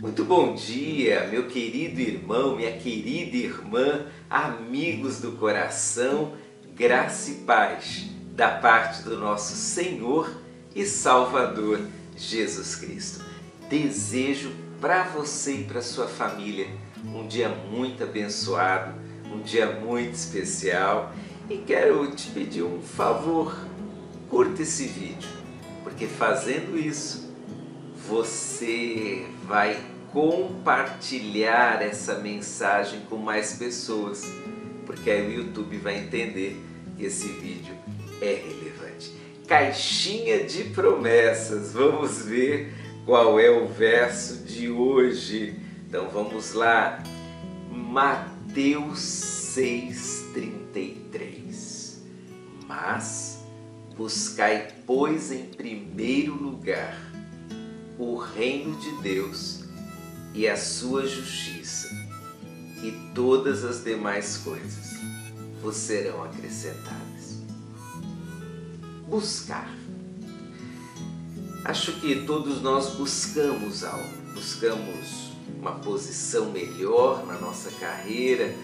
Muito bom dia, meu querido irmão, minha querida irmã, amigos do coração, graça e paz da parte do nosso Senhor e Salvador Jesus Cristo. Desejo para você e para sua família um dia muito abençoado, um dia muito especial e quero te pedir um favor, curta esse vídeo, porque fazendo isso você vai compartilhar essa mensagem com mais pessoas, porque aí o YouTube vai entender que esse vídeo é relevante. Caixinha de promessas, vamos ver qual é o verso de hoje. Então vamos lá, Mateus 6,33. Mas buscai, pois, em primeiro lugar o reino de Deus e a sua justiça, e todas as demais coisas vos serão acrescentadas. Buscar. Acho que todos nós buscamos algo, buscamos uma posição melhor na nossa carreira,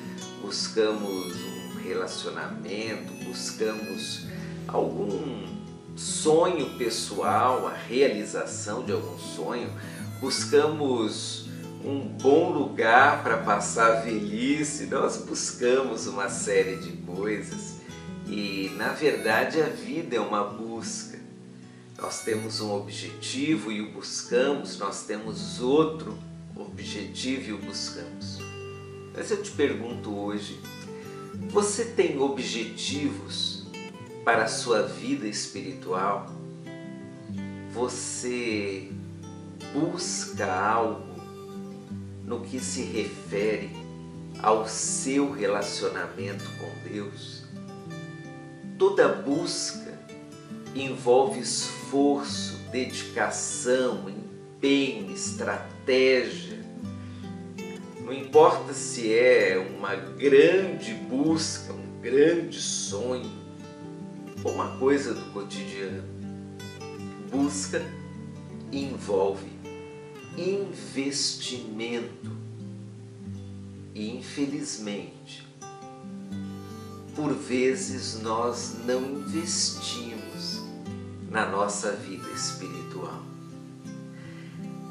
buscamos um relacionamento, buscamos algum sonho pessoal, a realização de algum sonho, buscamos um bom lugar para passar a velhice, nós buscamos uma série de coisas e na verdade a vida é uma busca. Nós temos um objetivo e o buscamos, nós temos outro objetivo e o buscamos. Mas eu te pergunto hoje, você tem objetivos para a sua vida espiritual? Você busca algo no que se refere ao seu relacionamento com Deus. Toda busca envolve esforço, dedicação, empenho, estratégia. Não importa se é uma grande busca, um grande sonho ou uma coisa do cotidiano. Busca envolve investimento. E infelizmente, por vezes nós não investimos na nossa vida espiritual.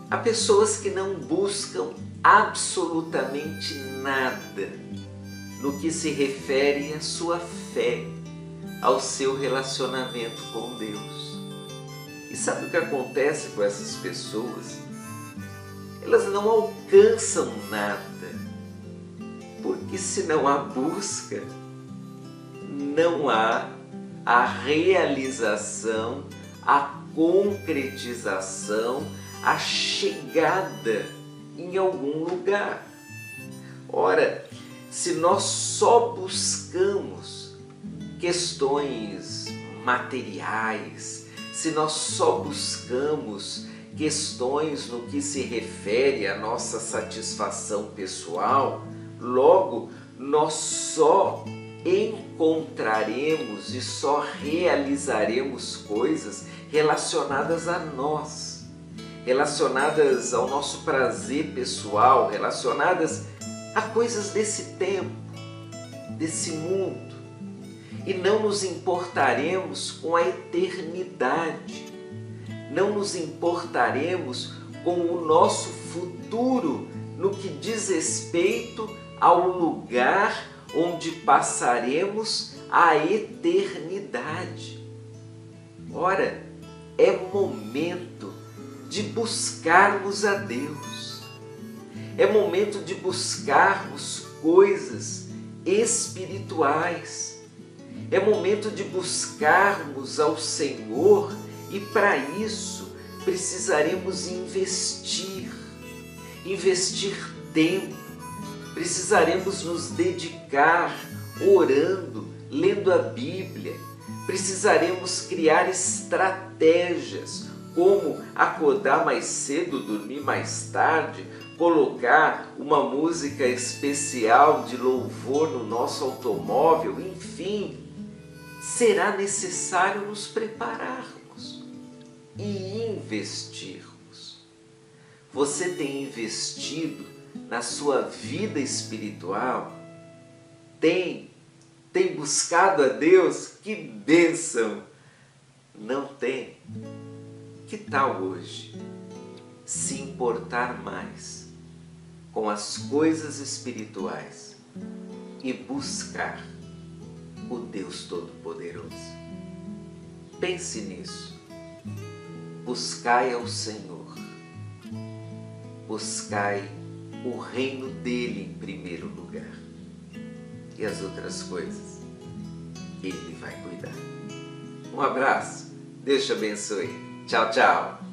Há pessoas que não buscam absolutamente nada no que se refere à sua fé, ao seu relacionamento com Deus. E sabe o que acontece com essas pessoas? elas não alcançam nada. Porque se não há busca, não há a realização, a concretização, a chegada em algum lugar. Ora, se nós só buscamos questões materiais, se nós só buscamos questões no que se refere à nossa satisfação pessoal, logo nós só encontraremos e só realizaremos coisas relacionadas a nós, relacionadas ao nosso prazer pessoal, relacionadas a coisas desse tempo, desse mundo, e não nos importaremos com a eternidade não nos importaremos com o nosso futuro no que diz respeito ao lugar onde passaremos a eternidade. Ora, é momento de buscarmos a Deus. É momento de buscarmos coisas espirituais. É momento de buscarmos ao Senhor e para isso precisaremos investir, investir tempo, precisaremos nos dedicar orando, lendo a Bíblia, precisaremos criar estratégias como acordar mais cedo, dormir mais tarde, colocar uma música especial de louvor no nosso automóvel, enfim, será necessário nos preparar e investirmos. Você tem investido na sua vida espiritual? Tem, tem buscado a Deus? Que bênção! Não tem. Que tal hoje se importar mais com as coisas espirituais e buscar o Deus Todo-Poderoso? Pense nisso. Buscai ao Senhor. Buscai o reino dele em primeiro lugar. E as outras coisas, ele vai cuidar. Um abraço. Deus te abençoe. Tchau, tchau.